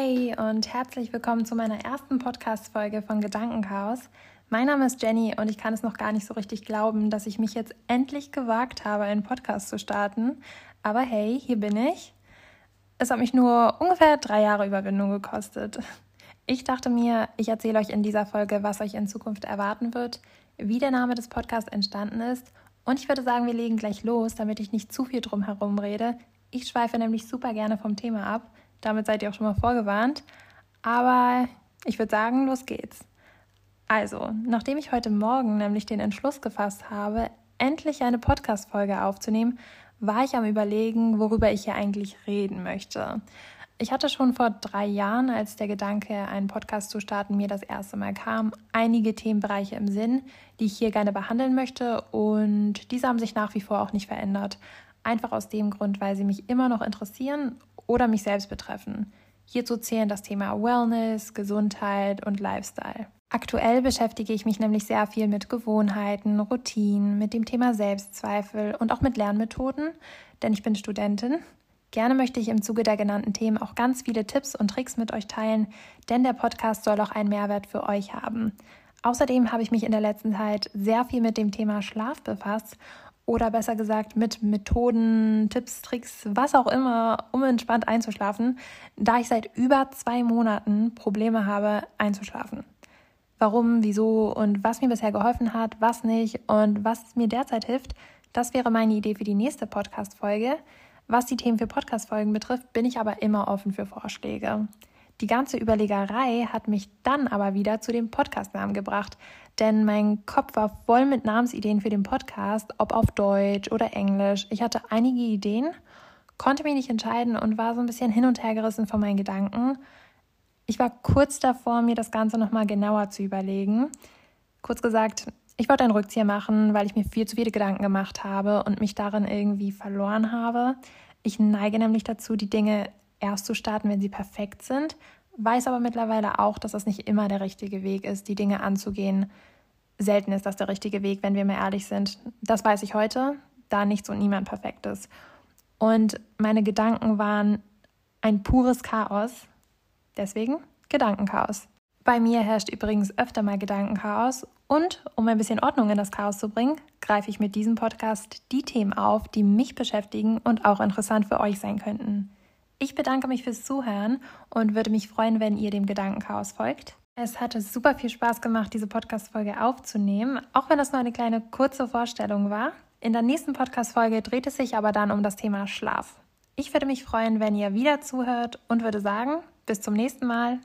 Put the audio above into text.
Hey und herzlich willkommen zu meiner ersten Podcast-Folge von Gedankenchaos. Mein Name ist Jenny und ich kann es noch gar nicht so richtig glauben, dass ich mich jetzt endlich gewagt habe, einen Podcast zu starten. Aber hey, hier bin ich. Es hat mich nur ungefähr drei Jahre Überwindung gekostet. Ich dachte mir, ich erzähle euch in dieser Folge, was euch in Zukunft erwarten wird, wie der Name des Podcasts entstanden ist und ich würde sagen, wir legen gleich los, damit ich nicht zu viel drum herum rede. Ich schweife nämlich super gerne vom Thema ab. Damit seid ihr auch schon mal vorgewarnt. Aber ich würde sagen, los geht's. Also, nachdem ich heute Morgen nämlich den Entschluss gefasst habe, endlich eine Podcast-Folge aufzunehmen, war ich am Überlegen, worüber ich hier eigentlich reden möchte. Ich hatte schon vor drei Jahren, als der Gedanke, einen Podcast zu starten, mir das erste Mal kam, einige Themenbereiche im Sinn, die ich hier gerne behandeln möchte und diese haben sich nach wie vor auch nicht verändert. Einfach aus dem Grund, weil sie mich immer noch interessieren oder mich selbst betreffen. Hierzu zählen das Thema Wellness, Gesundheit und Lifestyle. Aktuell beschäftige ich mich nämlich sehr viel mit Gewohnheiten, Routinen, mit dem Thema Selbstzweifel und auch mit Lernmethoden, denn ich bin Studentin Gerne möchte ich im Zuge der genannten Themen auch ganz viele Tipps und Tricks mit euch teilen, denn der Podcast soll auch einen Mehrwert für euch haben. Außerdem habe ich mich in der letzten Zeit sehr viel mit dem Thema Schlaf befasst oder besser gesagt mit Methoden, Tipps, Tricks, was auch immer, um entspannt einzuschlafen, da ich seit über zwei Monaten Probleme habe, einzuschlafen. Warum, wieso und was mir bisher geholfen hat, was nicht und was mir derzeit hilft, das wäre meine Idee für die nächste Podcast-Folge. Was die Themen für Podcast-Folgen betrifft, bin ich aber immer offen für Vorschläge. Die ganze Überlegerei hat mich dann aber wieder zu dem Podcast-Namen gebracht, denn mein Kopf war voll mit Namensideen für den Podcast, ob auf Deutsch oder Englisch. Ich hatte einige Ideen, konnte mich nicht entscheiden und war so ein bisschen hin und her gerissen von meinen Gedanken. Ich war kurz davor, mir das Ganze nochmal genauer zu überlegen. Kurz gesagt, ich wollte einen Rückzieher machen, weil ich mir viel zu viele Gedanken gemacht habe und mich darin irgendwie verloren habe. Ich neige nämlich dazu, die Dinge erst zu starten, wenn sie perfekt sind, weiß aber mittlerweile auch, dass das nicht immer der richtige Weg ist, die Dinge anzugehen. Selten ist das der richtige Weg, wenn wir mal ehrlich sind. Das weiß ich heute, da nichts und niemand perfekt ist. Und meine Gedanken waren ein pures Chaos. Deswegen Gedankenchaos. Bei mir herrscht übrigens öfter mal Gedankenchaos und um ein bisschen Ordnung in das Chaos zu bringen, greife ich mit diesem Podcast die Themen auf, die mich beschäftigen und auch interessant für euch sein könnten. Ich bedanke mich fürs Zuhören und würde mich freuen, wenn ihr dem Gedankenchaos folgt. Es hatte super viel Spaß gemacht, diese Podcast-Folge aufzunehmen, auch wenn das nur eine kleine kurze Vorstellung war. In der nächsten Podcast-Folge dreht es sich aber dann um das Thema Schlaf. Ich würde mich freuen, wenn ihr wieder zuhört und würde sagen, bis zum nächsten Mal.